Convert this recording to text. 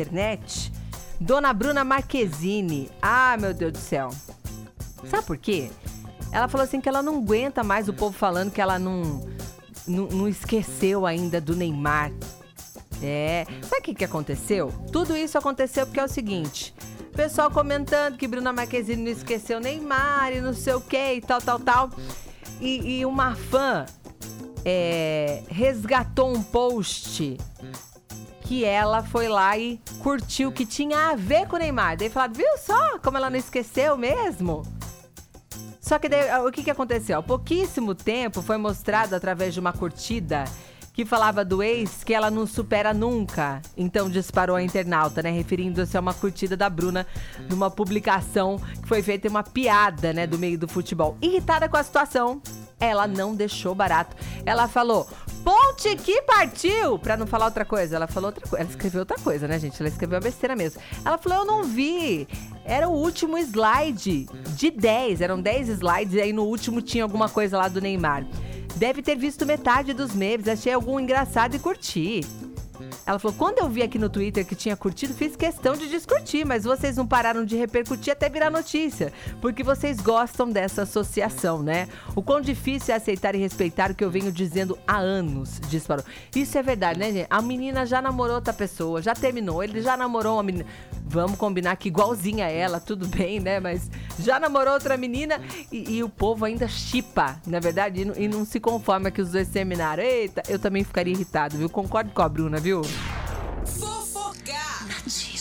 internet, Dona Bruna Marquezine. Ah, meu Deus do céu. Sabe por quê? Ela falou assim que ela não aguenta mais o povo falando que ela não, não, não esqueceu ainda do Neymar. É. Sabe o que, que aconteceu? Tudo isso aconteceu porque é o seguinte. Pessoal comentando que Bruna Marquezine não esqueceu Neymar e não sei o que e tal, tal, tal. E, e uma fã é, resgatou um post que ela foi lá e curtiu que tinha a ver com o Neymar. Daí falaram, viu só como ela não esqueceu mesmo? Só que daí, o que, que aconteceu? Há pouquíssimo tempo foi mostrado através de uma curtida que falava do ex que ela não supera nunca. Então disparou a internauta, né? Referindo-se a uma curtida da Bruna numa publicação que foi feita uma piada, né? Do meio do futebol. Irritada com a situação, ela não deixou barato. Ela falou: Ponte que partiu! Pra não falar outra coisa. Ela falou outra coisa. Ela escreveu outra coisa, né, gente? Ela escreveu a besteira mesmo. Ela falou: Eu não vi. Era o último slide de 10. Eram 10 slides e aí no último tinha alguma coisa lá do Neymar. Deve ter visto metade dos memes, achei algum engraçado e curti. Ela falou: quando eu vi aqui no Twitter que tinha curtido, fiz questão de discutir, mas vocês não pararam de repercutir até virar notícia, porque vocês gostam dessa associação, né? O quão difícil é aceitar e respeitar o que eu venho dizendo há anos, disparou. Isso é verdade, né, gente? A menina já namorou outra pessoa, já terminou, ele já namorou uma menina. Vamos combinar que igualzinha a ela, tudo bem, né? Mas já namorou outra menina e, e o povo ainda chipa, na verdade, e, e não se conforma que os dois terminaram. Eita, eu também ficaria irritado, viu? Concordo com a Bruna, viu? Fofocar! Nativa.